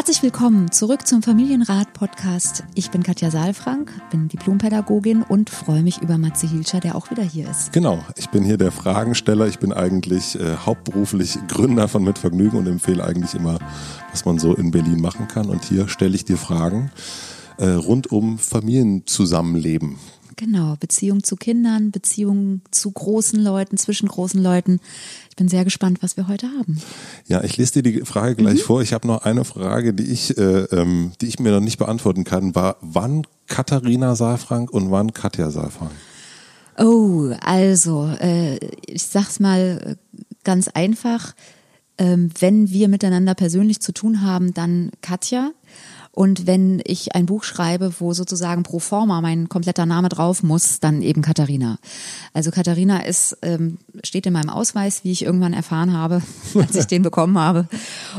Herzlich willkommen zurück zum Familienrat-Podcast. Ich bin Katja Saalfrank, bin Diplompädagogin und freue mich über Matze Hilscher, der auch wieder hier ist. Genau, ich bin hier der Fragensteller. Ich bin eigentlich äh, hauptberuflich Gründer von Mitvergnügen und empfehle eigentlich immer, was man so in Berlin machen kann. Und hier stelle ich dir Fragen äh, rund um Familienzusammenleben. Genau, Beziehung zu Kindern, Beziehung zu großen Leuten, zwischen großen Leuten. Ich bin sehr gespannt, was wir heute haben. Ja, ich lese dir die Frage gleich mhm. vor. Ich habe noch eine Frage, die ich, äh, ähm, die ich mir noch nicht beantworten kann. War wann Katharina Saalfrank und wann Katja Saalfrank? Oh, also äh, ich sag's mal ganz einfach. Ähm, wenn wir miteinander persönlich zu tun haben, dann Katja. Und wenn ich ein Buch schreibe, wo sozusagen pro forma mein kompletter Name drauf muss, dann eben Katharina. Also Katharina ist, ähm, steht in meinem Ausweis, wie ich irgendwann erfahren habe, als ich den bekommen habe.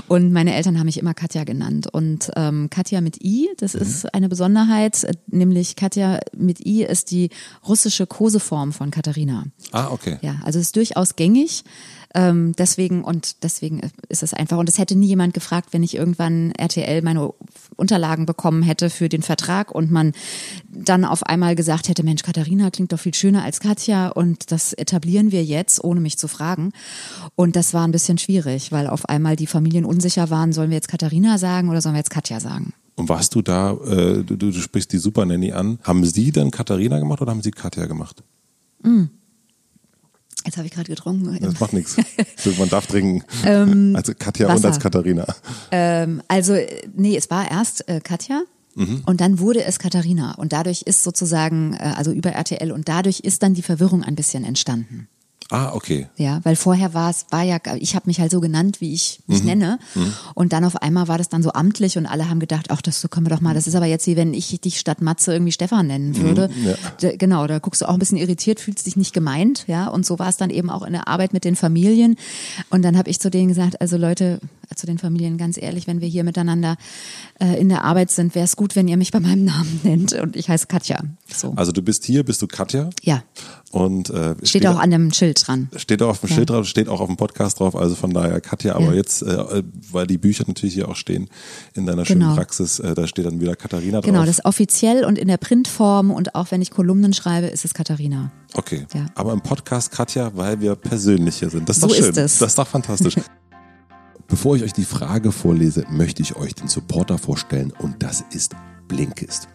Und meine Eltern haben mich immer Katja genannt. Und ähm, Katja mit I, das mhm. ist eine Besonderheit, nämlich Katja mit I ist die russische Koseform von Katharina. Ah, okay. Ja, also es ist durchaus gängig. Ähm, deswegen und deswegen ist es einfach. Und es hätte nie jemand gefragt, wenn ich irgendwann RTL meine Unterlagen bekommen hätte für den Vertrag und man dann auf einmal gesagt hätte, Mensch, Katharina klingt doch viel schöner als Katja und das etablieren wir jetzt, ohne mich zu fragen. Und das war ein bisschen schwierig, weil auf einmal die Familien unsicher waren, sollen wir jetzt Katharina sagen oder sollen wir jetzt Katja sagen? Und warst du da, äh, du, du sprichst die Super Nanny an, haben sie dann Katharina gemacht oder haben sie Katja gemacht? Mm. Jetzt habe ich gerade getrunken. Das macht nichts. Man darf trinken. Ähm, als Katja Wasser. und als Katharina. Ähm, also, nee, es war erst äh, Katja. Mhm. Und dann wurde es Katharina. Und dadurch ist sozusagen, äh, also über RTL, und dadurch ist dann die Verwirrung ein bisschen entstanden. Ah, okay. Ja, weil vorher war es, war ja, ich habe mich halt so genannt, wie ich mich mhm. nenne. Mhm. Und dann auf einmal war das dann so amtlich und alle haben gedacht, ach, das so können wir doch mal. Das ist aber jetzt wie wenn ich dich statt Matze irgendwie Stefan nennen mhm, würde. Mhm, ja. genau, da guckst du auch ein bisschen irritiert, fühlst dich nicht gemeint, ja. Und so war es dann eben auch in der Arbeit mit den Familien. Und dann habe ich zu denen gesagt, also Leute, zu den Familien, ganz ehrlich, wenn wir hier miteinander äh, in der Arbeit sind, wäre es gut, wenn ihr mich bei meinem Namen nennt. Und ich heiße Katja. So. Also du bist hier, bist du Katja? Ja. Und äh, steht, steht auch an dem Schild dran. Steht auch auf dem ja. Schild drauf, steht auch auf dem Podcast drauf, also von daher Katja, aber ja. jetzt, äh, weil die Bücher natürlich hier auch stehen in deiner schönen genau. Praxis, äh, da steht dann wieder Katharina drauf. Genau, das ist offiziell und in der Printform und auch wenn ich Kolumnen schreibe, ist es Katharina. Okay. Ja. Aber im Podcast Katja, weil wir persönlich hier sind. Das ist so doch schön. Ist es. Das ist doch fantastisch. Bevor ich euch die Frage vorlese, möchte ich euch den Supporter vorstellen und das ist Blinkist.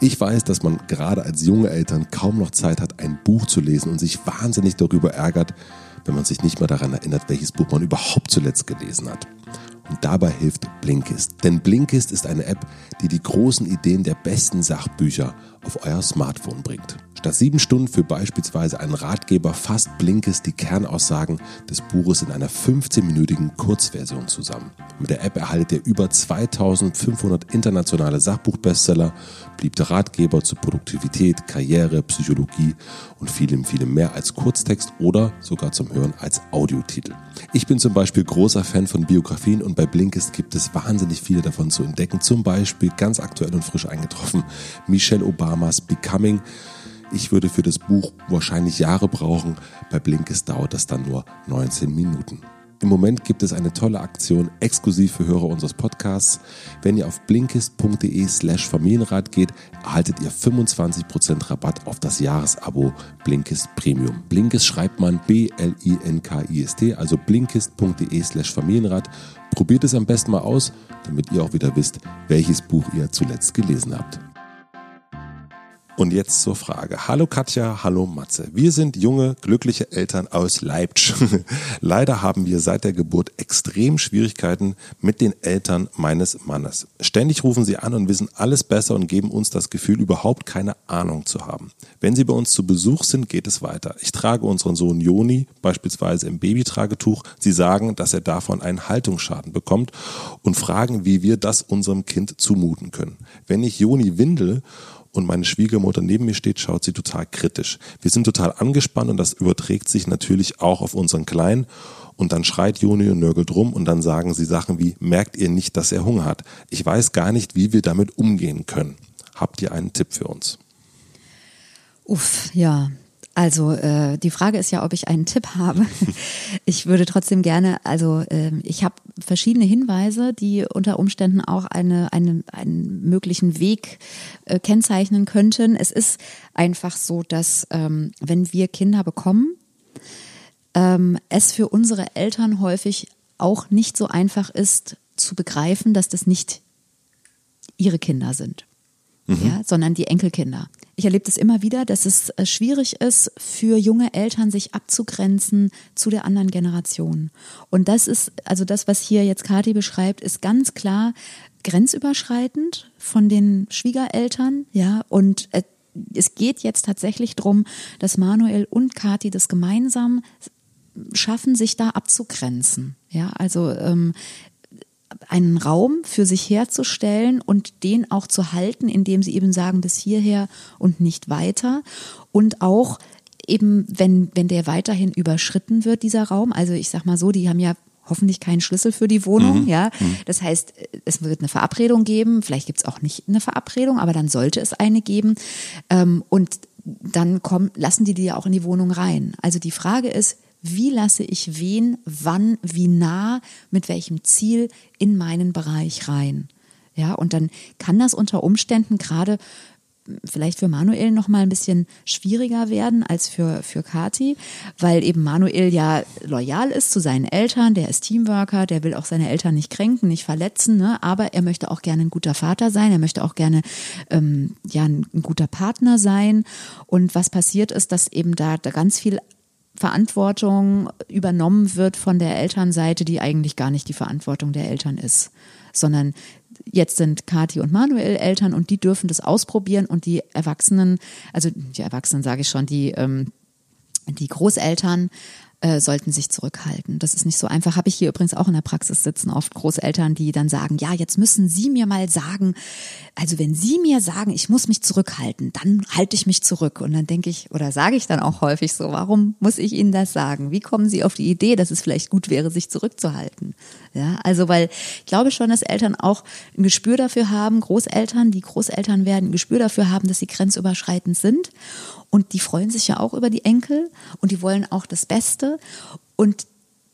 Ich weiß, dass man gerade als junge Eltern kaum noch Zeit hat, ein Buch zu lesen und sich wahnsinnig darüber ärgert, wenn man sich nicht mehr daran erinnert, welches Buch man überhaupt zuletzt gelesen hat. Und dabei hilft Blinkist. Denn Blinkist ist eine App, die die großen Ideen der besten Sachbücher auf euer Smartphone bringt. Statt sieben Stunden für beispielsweise einen Ratgeber fasst Blinkes die Kernaussagen des Buches in einer 15-minütigen Kurzversion zusammen. Mit der App erhaltet ihr über 2500 internationale Sachbuchbestseller, beliebte Ratgeber zu Produktivität, Karriere, Psychologie und vielem, vielem mehr als Kurztext oder sogar zum Hören als Audiotitel. Ich bin zum Beispiel großer Fan von Biografien und bei Blinkist gibt es wahnsinnig viele davon zu entdecken. Zum Beispiel ganz aktuell und frisch eingetroffen Michelle Obamas Becoming ich würde für das Buch wahrscheinlich Jahre brauchen. Bei Blinkist dauert das dann nur 19 Minuten. Im Moment gibt es eine tolle Aktion exklusiv für Hörer unseres Podcasts. Wenn ihr auf blinkist.de slash Familienrat geht, erhaltet ihr 25% Rabatt auf das Jahresabo Blinkist Premium. Blinkist schreibt man B-L-I-N-K-I-S-T, also blinkist.de slash Familienrat. Probiert es am besten mal aus, damit ihr auch wieder wisst, welches Buch ihr zuletzt gelesen habt. Und jetzt zur Frage. Hallo Katja, hallo Matze. Wir sind junge, glückliche Eltern aus Leipzig. Leider haben wir seit der Geburt extrem Schwierigkeiten mit den Eltern meines Mannes. Ständig rufen sie an und wissen alles besser und geben uns das Gefühl, überhaupt keine Ahnung zu haben. Wenn sie bei uns zu Besuch sind, geht es weiter. Ich trage unseren Sohn Joni beispielsweise im Babytragetuch. Sie sagen, dass er davon einen Haltungsschaden bekommt und fragen, wie wir das unserem Kind zumuten können. Wenn ich Joni windel und meine Schwiegermutter neben mir steht, schaut sie total kritisch. Wir sind total angespannt und das überträgt sich natürlich auch auf unseren Kleinen. Und dann schreit Juni und nörgelt rum und dann sagen sie Sachen wie, merkt ihr nicht, dass er Hunger hat? Ich weiß gar nicht, wie wir damit umgehen können. Habt ihr einen Tipp für uns? Uff, ja. Also äh, die Frage ist ja, ob ich einen Tipp habe. ich würde trotzdem gerne, also äh, ich habe verschiedene Hinweise, die unter Umständen auch eine, eine, einen möglichen Weg äh, kennzeichnen könnten. Es ist einfach so, dass ähm, wenn wir Kinder bekommen, ähm, es für unsere Eltern häufig auch nicht so einfach ist zu begreifen, dass das nicht ihre Kinder sind, mhm. ja, sondern die Enkelkinder. Ich erlebe das immer wieder, dass es äh, schwierig ist, für junge Eltern sich abzugrenzen zu der anderen Generation. Und das ist, also das, was hier jetzt Kathi beschreibt, ist ganz klar grenzüberschreitend von den Schwiegereltern, ja, und äh, es geht jetzt tatsächlich darum, dass Manuel und Kathi das gemeinsam schaffen, sich da abzugrenzen. Ja, also ähm, einen Raum für sich herzustellen und den auch zu halten, indem sie eben sagen, bis hierher und nicht weiter. Und auch eben, wenn, wenn der weiterhin überschritten wird, dieser Raum, also ich sag mal so, die haben ja hoffentlich keinen Schlüssel für die Wohnung, mhm. ja. Mhm. Das heißt, es wird eine Verabredung geben, vielleicht gibt es auch nicht eine Verabredung, aber dann sollte es eine geben. Ähm, und dann kommen, lassen die die ja auch in die Wohnung rein. Also die Frage ist, wie lasse ich wen, wann, wie nah, mit welchem Ziel in meinen Bereich rein. Ja, und dann kann das unter Umständen gerade vielleicht für Manuel noch mal ein bisschen schwieriger werden als für für Kati, weil eben Manuel ja loyal ist zu seinen Eltern, der ist Teamworker, der will auch seine Eltern nicht kränken, nicht verletzen, ne? aber er möchte auch gerne ein guter Vater sein, er möchte auch gerne ähm, ja ein, ein guter Partner sein und was passiert ist, dass eben da, da ganz viel Verantwortung übernommen wird von der Elternseite, die eigentlich gar nicht die Verantwortung der Eltern ist, sondern jetzt sind Kathi und Manuel Eltern und die dürfen das ausprobieren und die Erwachsenen, also die Erwachsenen sage ich schon, die ähm, die Großeltern äh, sollten sich zurückhalten. Das ist nicht so einfach. Habe ich hier übrigens auch in der Praxis sitzen, oft Großeltern, die dann sagen, ja, jetzt müssen Sie mir mal sagen, also wenn Sie mir sagen, ich muss mich zurückhalten, dann halte ich mich zurück. Und dann denke ich, oder sage ich dann auch häufig so, warum muss ich Ihnen das sagen? Wie kommen Sie auf die Idee, dass es vielleicht gut wäre, sich zurückzuhalten? Ja, also weil ich glaube schon, dass Eltern auch ein Gespür dafür haben, Großeltern, die Großeltern werden ein Gespür dafür haben, dass sie grenzüberschreitend sind und die freuen sich ja auch über die Enkel und die wollen auch das Beste. Und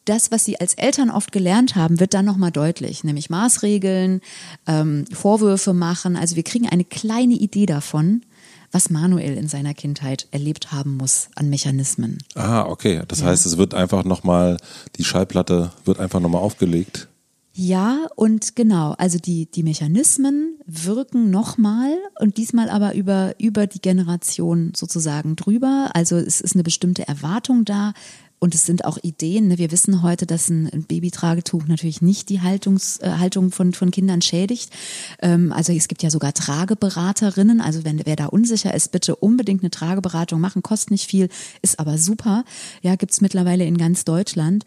das, was sie als Eltern oft gelernt haben, wird dann nochmal deutlich, nämlich Maßregeln, ähm, Vorwürfe machen. Also wir kriegen eine kleine Idee davon, was Manuel in seiner Kindheit erlebt haben muss an Mechanismen. Ah, okay. Das ja. heißt, es wird einfach nochmal, die Schallplatte wird einfach nochmal aufgelegt. Ja, und genau, also die, die Mechanismen wirken nochmal und diesmal aber über, über die Generation sozusagen drüber. Also es ist eine bestimmte Erwartung da und es sind auch Ideen. Ne? Wir wissen heute, dass ein, Babytragetuch natürlich nicht die Haltungs, äh, Haltung von, von Kindern schädigt. Ähm, also es gibt ja sogar Trageberaterinnen. Also wenn wer da unsicher ist, bitte unbedingt eine Trageberatung machen. Kostet nicht viel, ist aber super. Ja, gibt's mittlerweile in ganz Deutschland.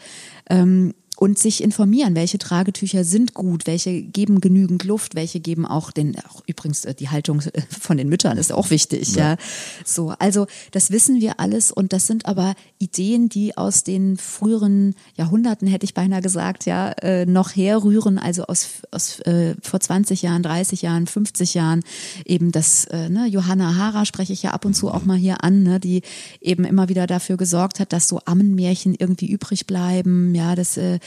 Ähm, und sich informieren, welche Tragetücher sind gut, welche geben genügend Luft, welche geben auch den, auch übrigens äh, die Haltung äh, von den Müttern ist auch wichtig, ja. ja. So, also das wissen wir alles und das sind aber Ideen, die aus den früheren Jahrhunderten, hätte ich beinahe gesagt, ja, äh, noch herrühren, also aus, aus äh, vor 20 Jahren, 30 Jahren, 50 Jahren, eben das, äh, ne, Johanna Hara spreche ich ja ab und zu auch mal hier an, ne, die eben immer wieder dafür gesorgt hat, dass so Ammenmärchen irgendwie übrig bleiben, ja, dass äh,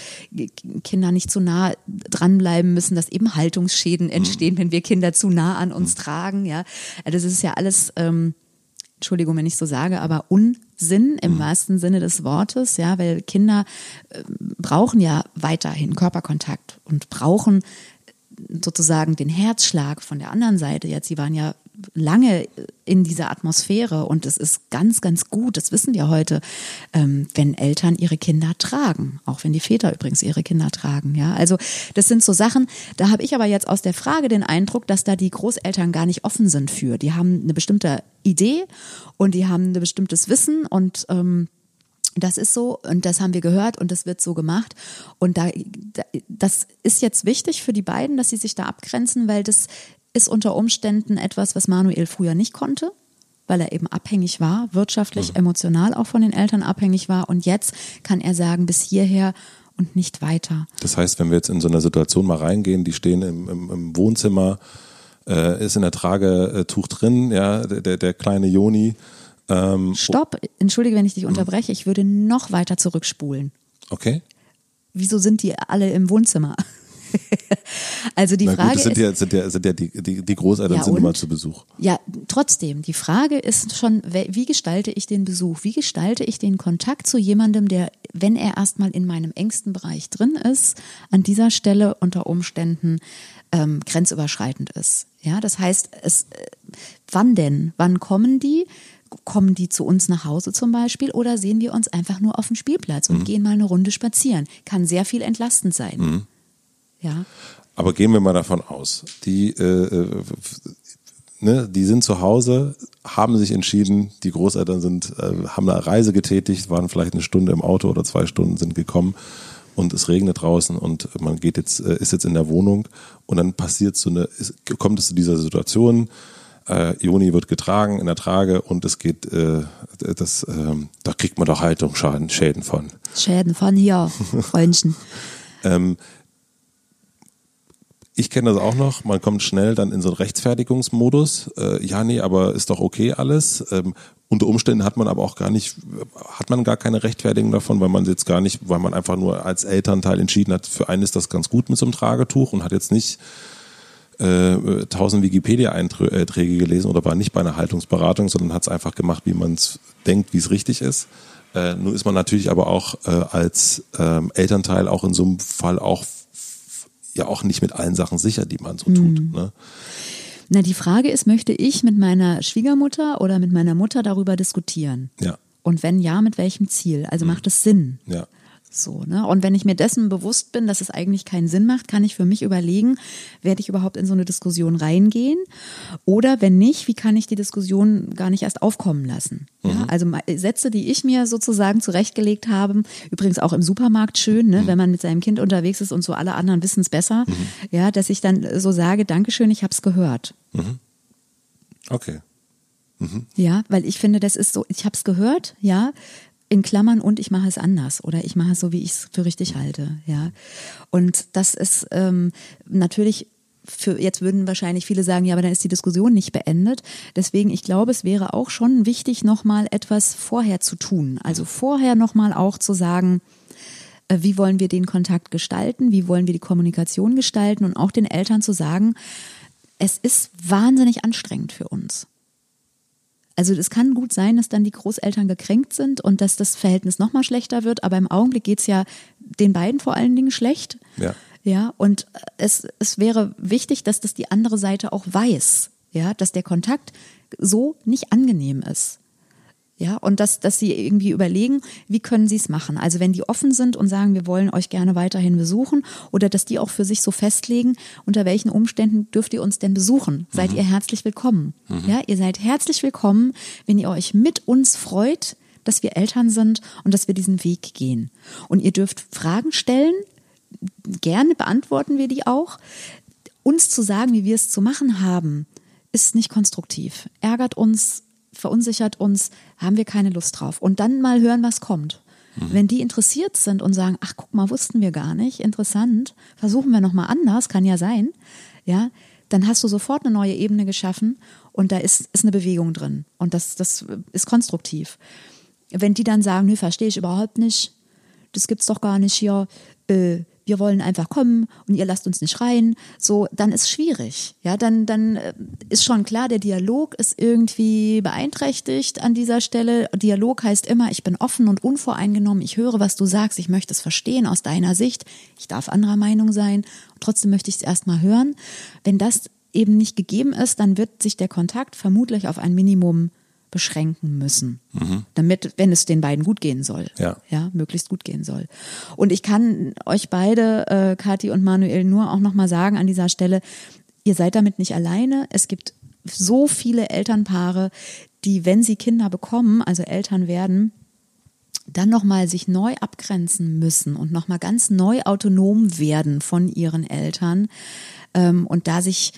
Kinder nicht zu nah dranbleiben müssen, dass eben Haltungsschäden mhm. entstehen, mhm. wenn wir Kinder zu nah an uns mhm. tragen. Ja, also das ist ja alles, ähm, Entschuldigung, wenn ich so sage, aber Unsinn im mhm. wahrsten Sinne des Wortes, ja, weil Kinder äh, brauchen ja weiterhin Körperkontakt und brauchen sozusagen den Herzschlag von der anderen Seite. Jetzt, sie waren ja lange in dieser Atmosphäre und es ist ganz, ganz gut, das wissen wir heute, ähm, wenn Eltern ihre Kinder tragen, auch wenn die Väter übrigens ihre Kinder tragen. Ja, also das sind so Sachen. Da habe ich aber jetzt aus der Frage den Eindruck, dass da die Großeltern gar nicht offen sind für. Die haben eine bestimmte Idee und die haben ein bestimmtes Wissen und ähm, das ist so und das haben wir gehört und das wird so gemacht. Und da, das ist jetzt wichtig für die beiden, dass sie sich da abgrenzen, weil das ist unter Umständen etwas, was Manuel früher nicht konnte, weil er eben abhängig war, wirtschaftlich, mhm. emotional auch von den Eltern abhängig war. Und jetzt kann er sagen, bis hierher und nicht weiter. Das heißt, wenn wir jetzt in so eine Situation mal reingehen, die stehen im, im, im Wohnzimmer, äh, ist in der Tragetuch drin, ja, der, der kleine Joni Ähm, Stopp, entschuldige, wenn ich dich unterbreche, ich würde noch weiter zurückspulen. Okay. Wieso sind die alle im Wohnzimmer? also die Na Frage gut, das sind ist, ja, sind ja, sind ja die, die, die Großeltern Ja, sind immer zu Besuch. Ja, trotzdem, die Frage ist schon, wie gestalte ich den Besuch? Wie gestalte ich den Kontakt zu jemandem, der, wenn er erstmal in meinem engsten Bereich drin ist, an dieser Stelle unter Umständen ähm, grenzüberschreitend ist? Ja, das heißt, es, äh, wann denn? Wann kommen die? Kommen die zu uns nach Hause zum Beispiel oder sehen wir uns einfach nur auf dem Spielplatz und gehen mal eine Runde spazieren? Kann sehr viel entlastend sein. Ja. Aber gehen wir mal davon aus, die, äh, äh, ne, die sind zu Hause, haben sich entschieden, die Großeltern sind, äh, haben eine Reise getätigt, waren vielleicht eine Stunde im Auto oder zwei Stunden, sind gekommen und es regnet draußen und man geht jetzt, äh, ist jetzt in der Wohnung und dann passiert so eine, kommt es zu dieser Situation, äh, Joni wird getragen in der Trage und es geht, äh, das, ähm, da kriegt man doch Haltungsschäden Schäden von. Schäden von hier, Freundchen. Ich kenne das auch noch. Man kommt schnell dann in so einen Rechtfertigungsmodus. Äh, ja, nee, aber ist doch okay alles. Ähm, unter Umständen hat man aber auch gar nicht, hat man gar keine Rechtfertigung davon, weil man jetzt gar nicht, weil man einfach nur als Elternteil entschieden hat, für einen ist das ganz gut mit so einem Tragetuch und hat jetzt nicht äh, tausend Wikipedia-Einträge gelesen oder war nicht bei einer Haltungsberatung, sondern hat es einfach gemacht, wie man es denkt, wie es richtig ist. Äh, nur ist man natürlich aber auch äh, als ähm, Elternteil auch in so einem Fall auch ja auch nicht mit allen Sachen sicher, die man so tut. Ne? Na, die Frage ist, möchte ich mit meiner Schwiegermutter oder mit meiner Mutter darüber diskutieren? Ja, Und wenn ja, mit welchem Ziel? Also macht es Sinn? ja. So, ne? Und wenn ich mir dessen bewusst bin, dass es eigentlich keinen Sinn macht, kann ich für mich überlegen, werde ich überhaupt in so eine Diskussion reingehen? Oder wenn nicht, wie kann ich die Diskussion gar nicht erst aufkommen lassen? Ja, also Sätze, die ich mir sozusagen zurechtgelegt habe, übrigens auch im Supermarkt schön, ne? wenn man mit seinem Kind unterwegs ist und so alle anderen wissen es besser, ja, dass ich dann so sage, Dankeschön, ich habe es gehört. Okay. Ja, weil ich finde, das ist so, ich habe es gehört, ja, in Klammern und ich mache es anders oder ich mache es so, wie ich es für richtig halte, ja. Und das ist ähm, natürlich für, jetzt würden wahrscheinlich viele sagen, ja, aber dann ist die Diskussion nicht beendet. Deswegen, ich glaube, es wäre auch schon wichtig, nochmal etwas vorher zu tun. Also vorher nochmal auch zu sagen, äh, wie wollen wir den Kontakt gestalten, wie wollen wir die Kommunikation gestalten und auch den Eltern zu sagen, es ist wahnsinnig anstrengend für uns. Also es kann gut sein, dass dann die Großeltern gekränkt sind und dass das Verhältnis nochmal schlechter wird, aber im Augenblick geht's ja den beiden vor allen Dingen schlecht. Ja. Ja, und es, es wäre wichtig, dass das die andere Seite auch weiß, ja, dass der Kontakt so nicht angenehm ist. Ja, und dass, dass sie irgendwie überlegen, wie können sie es machen. Also wenn die offen sind und sagen, wir wollen euch gerne weiterhin besuchen oder dass die auch für sich so festlegen, unter welchen Umständen dürft ihr uns denn besuchen? Seid ihr herzlich willkommen. Ja, ihr seid herzlich willkommen, wenn ihr euch mit uns freut, dass wir Eltern sind und dass wir diesen Weg gehen. Und ihr dürft Fragen stellen, gerne beantworten wir die auch. Uns zu sagen, wie wir es zu machen haben, ist nicht konstruktiv, ärgert uns, verunsichert uns, haben wir keine Lust drauf. Und dann mal hören, was kommt. Wenn die interessiert sind und sagen, ach guck mal, wussten wir gar nicht, interessant, versuchen wir nochmal anders, kann ja sein, ja, dann hast du sofort eine neue Ebene geschaffen und da ist, ist eine Bewegung drin. Und das, das ist konstruktiv. Wenn die dann sagen, nö, verstehe ich überhaupt nicht, das gibt's doch gar nicht hier, äh, wir wollen einfach kommen und ihr lasst uns nicht rein, so, dann ist schwierig. Ja, dann, dann äh, ist schon klar, der Dialog ist irgendwie beeinträchtigt an dieser Stelle. Dialog heißt immer, ich bin offen und unvoreingenommen, ich höre, was du sagst, ich möchte es verstehen aus deiner Sicht, ich darf anderer Meinung sein, trotzdem möchte ich es erstmal hören. Wenn das eben nicht gegeben ist, dann wird sich der Kontakt vermutlich auf ein Minimum beschränken müssen, damit, wenn es den beiden gut gehen soll, Ja. ja, möglichst gut gehen soll. Und ich kann euch beide, äh, Kathi und Manuel, nur auch nochmal sagen an dieser Stelle, ihr seid damit nicht alleine. Es gibt so viele Elternpaare, die, wenn sie Kinder bekommen, also Eltern werden, dann nochmal sich neu abgrenzen müssen und nochmal ganz neu autonom werden von ihren Eltern ähm, und da sich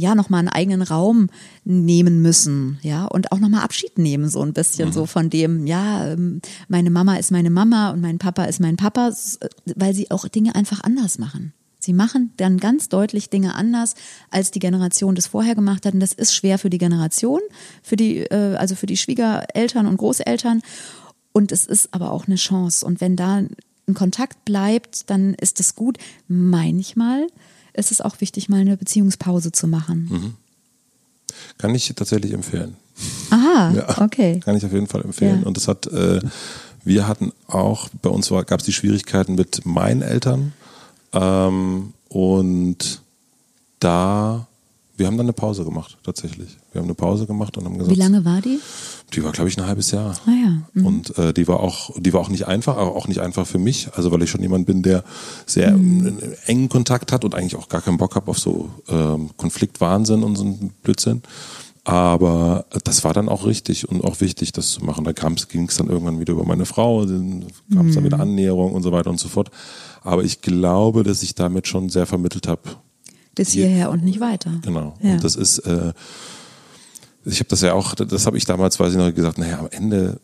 ja nochmal einen eigenen Raum nehmen müssen, ja, und auch nochmal Abschied nehmen, so ein bisschen so von dem, ja, ähm, meine Mama ist meine Mama und mein Papa ist mein Papa, s- weil sie auch Dinge einfach anders machen. Sie Sie machen dann ganz deutlich Dinge anders, als die Generation das vorher gemacht hat. Und das ist schwer für die Generation, für die, äh, also für die Schwiegereltern und Großeltern. Und es ist aber auch eine Chance. Und wenn da ein Kontakt bleibt, dann ist das gut. Manchmal ist es auch wichtig, mal eine Beziehungspause zu machen. Mhm. Kann ich tatsächlich empfehlen. Aha, Ja, okay. Kann ich auf jeden Fall empfehlen. Ja. Und das hat, äh, wir hatten auch, bei uns gab es die Schwierigkeiten mit meinen Eltern. Ähm, und da, wir haben dann eine Pause gemacht, tatsächlich. Wir haben eine Pause gemacht und haben gesagt, Wie lange war die? Die war, glaube ich, ein halbes Jahr. Ah ja. Mhm. Und äh, die war auch, die war auch nicht einfach, aber auch nicht einfach für mich. Also weil ich schon jemand bin, der sehr ähm, engen Kontakt hat und eigentlich auch gar keinen Bock habe auf so ähm, Konfliktwahnsinn und so einen Blödsinn. Aber das war dann auch richtig und auch wichtig, das zu machen. Da ging es dann irgendwann wieder über meine Frau, dann gab es dann wieder Annäherung und so weiter und so fort. Aber ich glaube, dass ich damit schon sehr vermittelt habe. Bis hierher und nicht weiter. Genau. Ja. Und das ist, äh, ich habe das ja auch, das habe ich damals, weiß ich noch, gesagt, naja, am Ende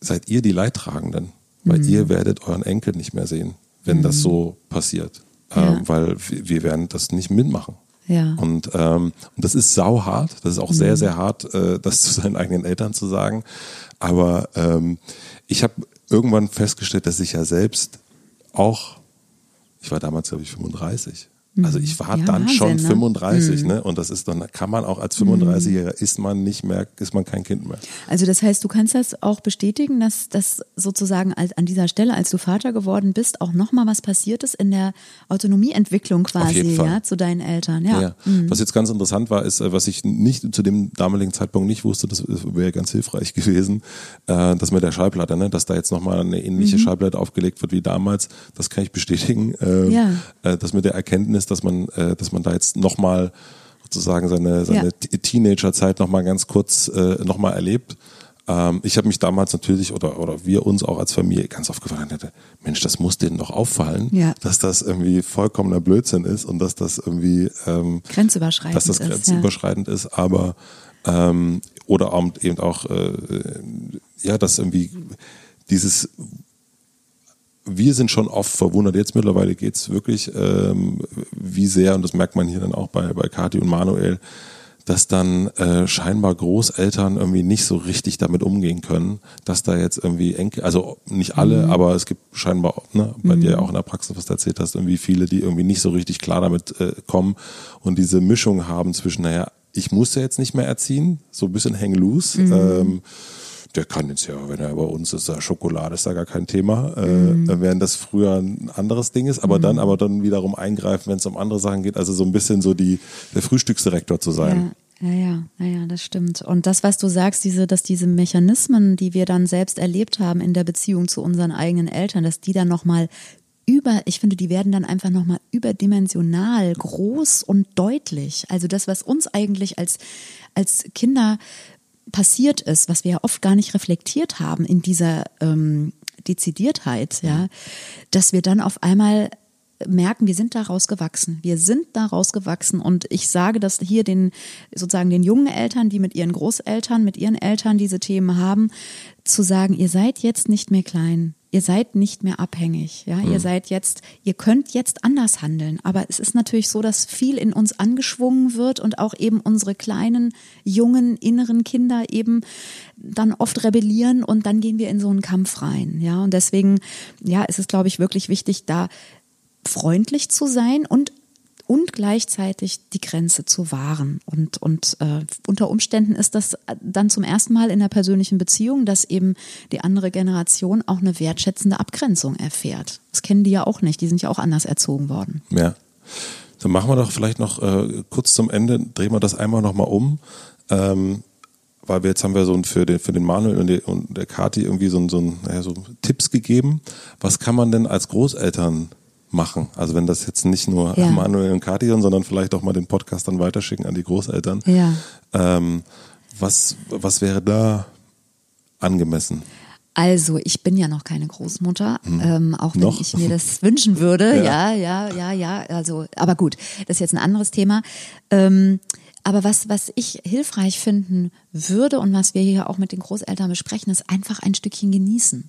seid ihr die Leidtragenden, weil Mhm. ihr werdet euren Enkel nicht mehr sehen, wenn das so passiert. Ja. Ähm, weil wir wir werden das nicht mitmachen. Ja. Und, ähm, und das ist sauhart, das ist auch Mhm. sehr, sehr hart, äh, das zu seinen eigenen Eltern zu sagen. Aber ähm, ich habe irgendwann festgestellt, dass ich ja selbst auch, ich war damals, glaube ich, 35. Also ich war Mhm. Ja, dann Wahnsinn, schon ne? 35, ne? Und das ist dann, kann man auch als 35-Jähriger, ist man nicht mehr, ist man kein Kind mehr. Also das heißt, du kannst das auch bestätigen, dass das sozusagen als, an dieser Stelle, als du Vater geworden bist, auch nochmal was passiert ist in der Autonomieentwicklung quasi, ja, zu deinen Eltern. Ja. Ja. Was jetzt ganz interessant war, ist, äh, was ich nicht zu dem damaligen Zeitpunkt nicht wusste, das wäre ganz hilfreich gewesen, äh, das mit der Schallplatte, ne? dass da jetzt nochmal eine ähnliche Schallplatte aufgelegt wird wie damals, das kann ich bestätigen. Ähm, Ja. äh, Das mit der Erkenntnis, dass man, äh, dass man da jetzt nochmal sozusagen seine, seine Ja. Teenagerzeit nochmal ganz kurz äh, nochmal erlebt. Ähm, ich habe mich damals natürlich oder, oder wir uns auch als Familie ganz oft gefragt, hätte, Mensch, das muss denen doch auffallen, Ja. dass das irgendwie vollkommener Blödsinn ist und dass das irgendwie ähm, Grenzüberschreitend dass das ist, grenzüberschreitend ist, aber ähm, oder eben auch äh, ja, dass irgendwie dieses wir sind schon oft verwundert, jetzt mittlerweile geht's wirklich, ähm, wie sehr, und das merkt man hier dann auch bei, bei Kathi und Manuel, dass dann äh, scheinbar Großeltern irgendwie nicht so richtig damit umgehen können, dass da jetzt irgendwie Enkel, also nicht alle, aber es gibt scheinbar, ne, bei dir ja auch in der Praxis, was du erzählt hast, irgendwie viele, die irgendwie nicht so richtig klar damit äh, kommen und diese Mischung haben zwischen, naja, ich muss ja jetzt nicht mehr erziehen, so ein bisschen hang loose. Ähm, der kann jetzt ja, wenn er bei uns ist, da Schokolade ist da gar kein Thema, äh, während das früher ein anderes Ding ist, aber dann aber dann wiederum eingreifen, wenn es um andere Sachen geht, also so ein bisschen so die der Frühstücksdirektor zu sein. Ja, ja, ja, ja, ja, das stimmt. Und das, was du sagst, diese, dass diese Mechanismen, die wir dann selbst erlebt haben in der Beziehung zu unseren eigenen Eltern, dass die dann nochmal über, ich finde, die werden dann einfach nochmal überdimensional groß und deutlich. Also das, was uns eigentlich als, als Kinder passiert ist, was wir ja oft gar nicht reflektiert haben in dieser ähm, Dezidiertheit, ja, dass wir dann auf einmal merken, wir sind daraus gewachsen. Wir sind daraus gewachsen und ich sage das hier den sozusagen den jungen Eltern, die mit ihren Großeltern, mit ihren Eltern diese Themen haben, zu sagen, ihr seid jetzt nicht mehr klein. Ihr seid nicht mehr abhängig, ja. Ihr seid jetzt, ihr könnt jetzt anders handeln. Aber es ist natürlich so, dass viel in uns angeschwungen wird und auch eben unsere kleinen, jungen, inneren Kinder eben dann oft rebellieren und dann gehen wir in so einen Kampf rein, ja. Und deswegen, ja, ist es, glaube ich, wirklich wichtig, da freundlich zu sein und und gleichzeitig die Grenze zu wahren. Und, und äh, unter Umständen ist das dann zum ersten Mal in der persönlichen Beziehung, dass eben die andere Generation auch eine wertschätzende Abgrenzung erfährt. Das kennen die ja auch nicht, die sind ja auch anders erzogen worden. Ja. Dann machen wir doch vielleicht noch äh, kurz zum Ende, drehen wir das einmal nochmal um. Ähm, weil wir jetzt haben wir so für den, für den Manuel und, die, und der Kati irgendwie so, so, naja, so Tipps gegeben. Was kann man denn als Großeltern machen? Also wenn das jetzt nicht nur Ja. Manuel und Kati sind, sondern vielleicht auch mal den Podcast dann weiterschicken an die Großeltern. Ja. Ähm, was, was wäre da angemessen? Also, ich bin ja noch keine Großmutter, ähm, auch wenn Noch? ich mir das wünschen würde. Ja. Ja, ja, ja, ja. Also, aber gut, das ist jetzt ein anderes Thema. Ähm, aber was, was ich hilfreich finden würde und was wir hier auch mit den Großeltern besprechen, ist einfach ein Stückchen genießen.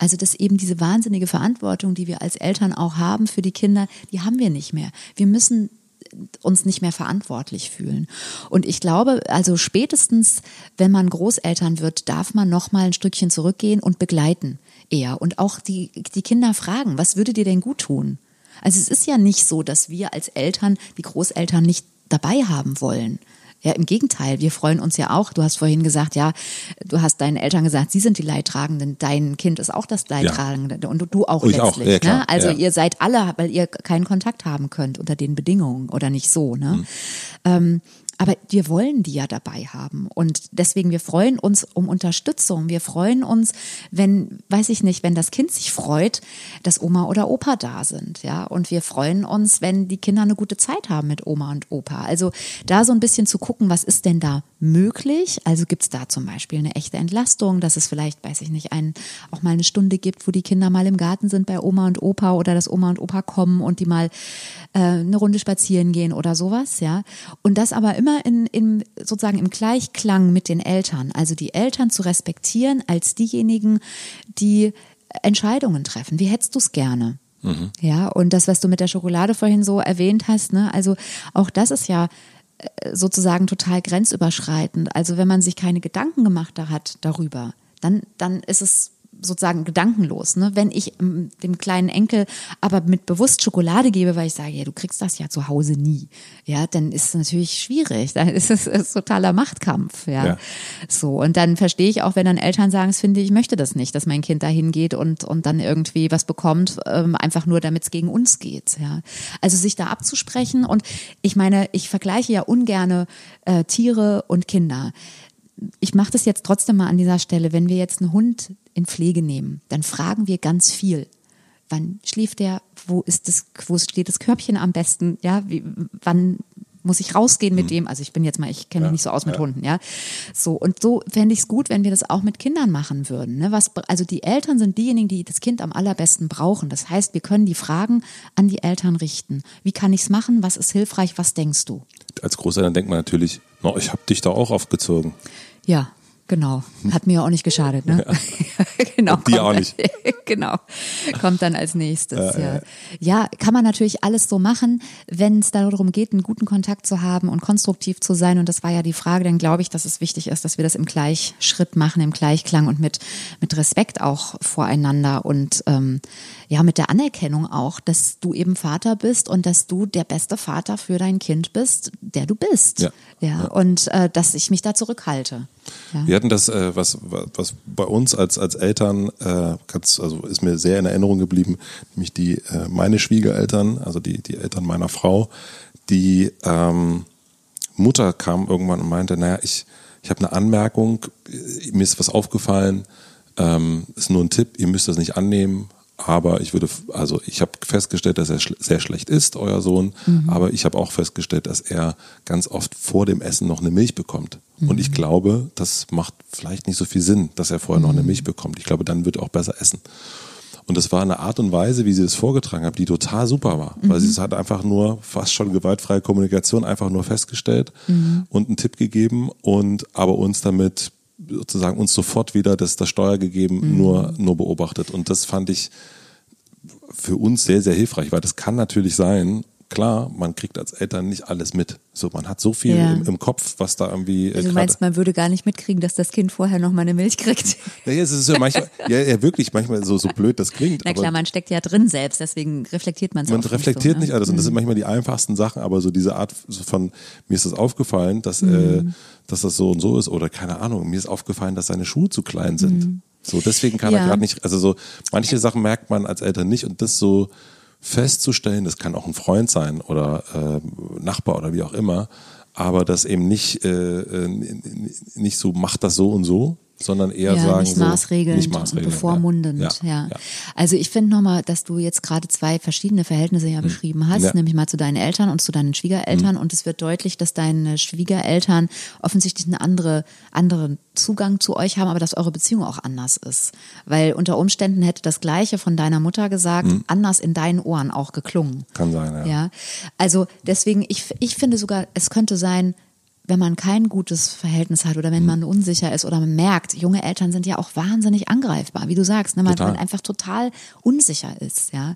Also dass eben diese wahnsinnige Verantwortung, die wir als Eltern auch haben für die Kinder, die haben wir nicht mehr. Wir müssen uns nicht mehr verantwortlich fühlen. Und ich glaube, also spätestens, wenn man Großeltern wird, darf man noch mal ein Stückchen zurückgehen und begleiten eher und auch die die Kinder fragen, was würde dir denn gut tun? Also es ist ja nicht so, dass wir als Eltern die Großeltern nicht dabei haben wollen. Ja, im Gegenteil, wir freuen uns ja auch. Du hast vorhin gesagt, ja, du hast deinen Eltern gesagt, sie sind die Leidtragenden, dein Kind ist auch das Leidtragende ja. und du auch ich letztlich. Auch. Ja, ne? Also ja. ihr seid alle, weil ihr keinen Kontakt haben könnt unter den Bedingungen oder nicht so. Ne? Mhm. Ähm, aber wir wollen die ja dabei haben. Und deswegen, wir freuen uns um Unterstützung. Wir freuen uns, wenn, weiß ich nicht, wenn das Kind sich freut, dass Oma oder Opa da sind. Ja, und wir freuen uns, wenn die Kinder eine gute Zeit haben mit Oma und Opa. Also da so ein bisschen zu gucken, was ist denn da möglich? Also gibt es da zum Beispiel eine echte Entlastung, dass es vielleicht, weiß ich nicht, ein, auch mal eine Stunde gibt, wo die Kinder mal im Garten sind bei Oma und Opa oder dass Oma und Opa kommen und die mal äh, eine Runde spazieren gehen oder sowas, ja. Und das aber immer immer in, in sozusagen im Gleichklang mit den Eltern. Also die Eltern zu respektieren als diejenigen, die Entscheidungen treffen. Wie hättest du es gerne? Mhm. Ja, und das, was du mit der Schokolade vorhin so erwähnt hast, ne, also auch das ist ja äh, sozusagen total grenzüberschreitend. Also wenn man sich keine Gedanken gemacht hat darüber, dann, dann ist es sozusagen gedankenlos. Ne? Wenn ich ähm, dem kleinen Enkel aber mit bewusst Schokolade gebe, weil ich sage, ja, du kriegst das ja zu Hause nie, ja, dann ist es natürlich schwierig. Dann ist es, ist totaler Machtkampf, ja? ja. So und dann verstehe ich auch, wenn dann Eltern sagen, es finde ich möchte das nicht, dass mein Kind dahin geht und und dann irgendwie was bekommt, ähm, einfach nur, damit es gegen uns geht. Ja, also sich da abzusprechen und ich meine, ich vergleiche ja ungerne äh, Tiere und Kinder ich mache das jetzt trotzdem mal an dieser Stelle. Wenn wir jetzt einen Hund in Pflege nehmen, dann fragen wir ganz viel. Wann schläft der? Wo ist das? Wo steht das Körbchen am besten? Ja, wie, wann muss ich rausgehen mit mhm. dem? Also ich bin jetzt mal, ich kenne mich ja, nicht so aus mit ja. Hunden, ja. So und so fände ich es gut, wenn wir das auch mit Kindern machen würden. Ne? Was, also die Eltern sind diejenigen, die das Kind am allerbesten brauchen. Das heißt, wir können die Fragen an die Eltern richten. Wie kann ich es machen? Was ist hilfreich? Was denkst du? Als Großeltern denkt man natürlich, no, ich habe dich da auch aufgezogen. Ja, Genau, hat mir auch nicht geschadet, ne? Ja. genau. Und die auch nicht. genau, kommt dann als nächstes. Ja, ja. ja, kann man natürlich alles so machen, wenn es darum geht, einen guten Kontakt zu haben und konstruktiv zu sein. Und das war ja die Frage, dann glaube ich, dass es wichtig ist, dass wir das im Gleichschritt machen, im Gleichklang und mit, mit Respekt auch voreinander und ähm, ja, mit der Anerkennung auch, dass du eben Vater bist und dass du der beste Vater für dein Kind bist, der du bist. Ja. ja, und äh, dass ich mich da zurückhalte. Ja. Wir hatten das, äh, was, was bei uns als, als Eltern, äh, also ist mir sehr in Erinnerung geblieben, nämlich die, äh, meine Schwiegereltern, also die, die Eltern meiner Frau, die ähm, Mutter kam irgendwann und meinte, naja, ich, ich habe eine Anmerkung, mir ist was aufgefallen, ähm, ist nur ein Tipp, ihr müsst das nicht annehmen, aber ich würde, also ich habe festgestellt, dass er schl sehr schlecht ist, euer Sohn, mhm. aber ich habe auch festgestellt, dass er ganz oft vor dem Essen noch eine Milch bekommt. Mhm. Und ich glaube, das macht vielleicht nicht so viel Sinn, dass er vorher noch eine mhm. Milch bekommt. Ich glaube, dann wird er auch besser essen. Und das war eine Art und Weise, wie sie das vorgetragen hat, die total super war. Mhm. Weil sie es hat einfach nur, fast schon gewaltfreie Kommunikation, einfach nur festgestellt mhm. und einen Tipp gegeben und aber uns damit sozusagen uns sofort wieder das, das Steuer gegeben, mhm. nur, nur beobachtet. Und das fand ich für uns sehr, sehr hilfreich, weil das kann natürlich sein, klar, man kriegt als Eltern nicht alles mit. So, man hat so viel ja. im, im, Kopf, was da irgendwie. Äh, also du meinst, man würde gar nicht mitkriegen, dass das Kind vorher noch mal eine Milch kriegt? Ja, es ist ja manchmal, ja, ja, wirklich manchmal so, so blöd das klingt. Na klar, man steckt ja drin selbst, deswegen reflektiert man es Man reflektiert nicht, so, ne? nicht alles und das sind mhm. manchmal die einfachsten Sachen, aber so diese Art von, mir ist das aufgefallen, dass, äh, mhm. äh, dass das so und so ist oder keine Ahnung, mir ist aufgefallen, dass seine Schuhe zu klein sind. Mhm. So, deswegen kann ja. er gerade nicht, also so, manche Sachen merkt man als Eltern nicht und das so, festzustellen, das kann auch ein Freund sein oder äh, Nachbar oder wie auch immer, aber das eben nicht, äh, äh nicht so, macht das so und so, sondern eher ja, sagen nicht maßregelnd, so, nicht maßregelnd und bevormundend. Ja, ja. ja. Also ich finde nochmal, dass du jetzt gerade zwei verschiedene Verhältnisse ja mhm. beschrieben hast, nämlich mal zu deinen Eltern und zu deinen Schwiegereltern. Mhm. Und es wird deutlich, dass deine Schwiegereltern offensichtlich einen andere, anderen Zugang zu euch haben, aber dass eure Beziehung auch anders ist. Weil unter Umständen hätte das Gleiche von deiner Mutter gesagt, mhm. anders in deinen Ohren auch geklungen. Kann sein, ja. ja. Also deswegen, ich, ich finde sogar, es könnte sein, wenn man kein gutes Verhältnis hat oder wenn man unsicher ist oder man merkt, junge Eltern sind ja auch wahnsinnig angreifbar, wie du sagst, ne? man, Total. man einfach total unsicher ist, ja.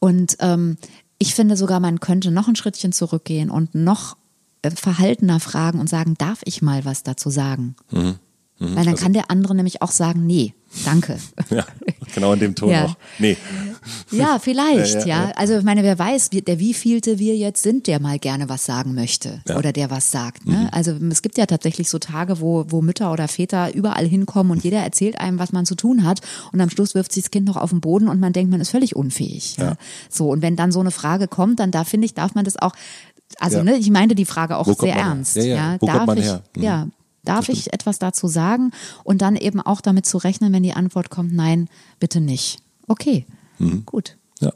Und ähm, ich finde sogar, man könnte noch ein Schrittchen zurückgehen und noch äh, verhaltener fragen und sagen, darf ich mal was dazu sagen? Mhm. Weil dann kann der andere nämlich auch sagen, nee, danke. Ja, genau in dem Ton Ja. auch. Nee. Ja, vielleicht, Ja, ja, ja. Also ich meine, wer weiß, wie- der wievielte wir jetzt sind, der mal gerne was sagen möchte. Mhm. oder der was sagt. Ne? Also es gibt ja tatsächlich so Tage, wo, wo Mütter oder Väter überall hinkommen und jeder erzählt einem, was man zu tun hat und am Schluss wirft sich das Kind noch auf den Boden und man denkt, man ist völlig unfähig. Ja. Ja. So, und wenn dann so eine Frage kommt, dann da finde ich, darf man das auch, also Ja. ne, ich meinte die Frage auch sehr man her? ernst. Ja, ja. Wo Darf kommt man ich, her? Mhm. Ja, darf ich etwas dazu sagen und dann eben auch damit zu rechnen, wenn die Antwort kommt, nein, bitte nicht. Okay, Mhm. gut. Ja.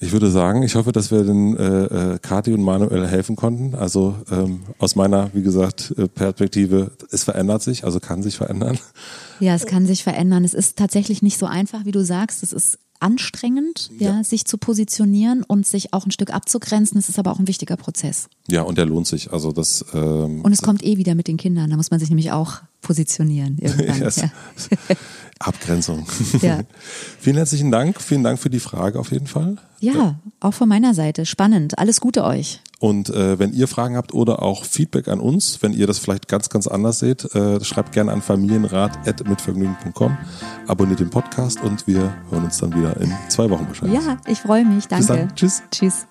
Ich würde sagen, ich hoffe, dass wir den äh, äh, Kati und Manuel helfen konnten. Also ähm, aus meiner, wie gesagt, äh, Perspektive, es verändert sich, also kann sich verändern. Ja, es kann sich verändern. Es ist tatsächlich nicht so einfach, wie du sagst. Es ist anstrengend, ja. Ja. sich zu positionieren und sich auch ein Stück abzugrenzen. Es ist aber auch ein wichtiger Prozess. Ja, und der lohnt sich. Also das ähm, Und es kommt eh wieder mit den Kindern. Da muss man sich nämlich auch positionieren irgendwann. Yes. ja. Abgrenzung. Ja. Vielen herzlichen Dank. Vielen Dank für die Frage auf jeden Fall. ja, auch von meiner Seite. Spannend. Alles Gute euch. Und äh, wenn ihr Fragen habt oder auch Feedback an uns, wenn ihr das vielleicht ganz, ganz anders seht, äh, schreibt gerne an familienrat.mitvergnügen.com, abonniert den Podcast und wir hören uns dann wieder in zwei Wochen wahrscheinlich. Ja, ich freue mich. Danke. Tschüss. Tschüss.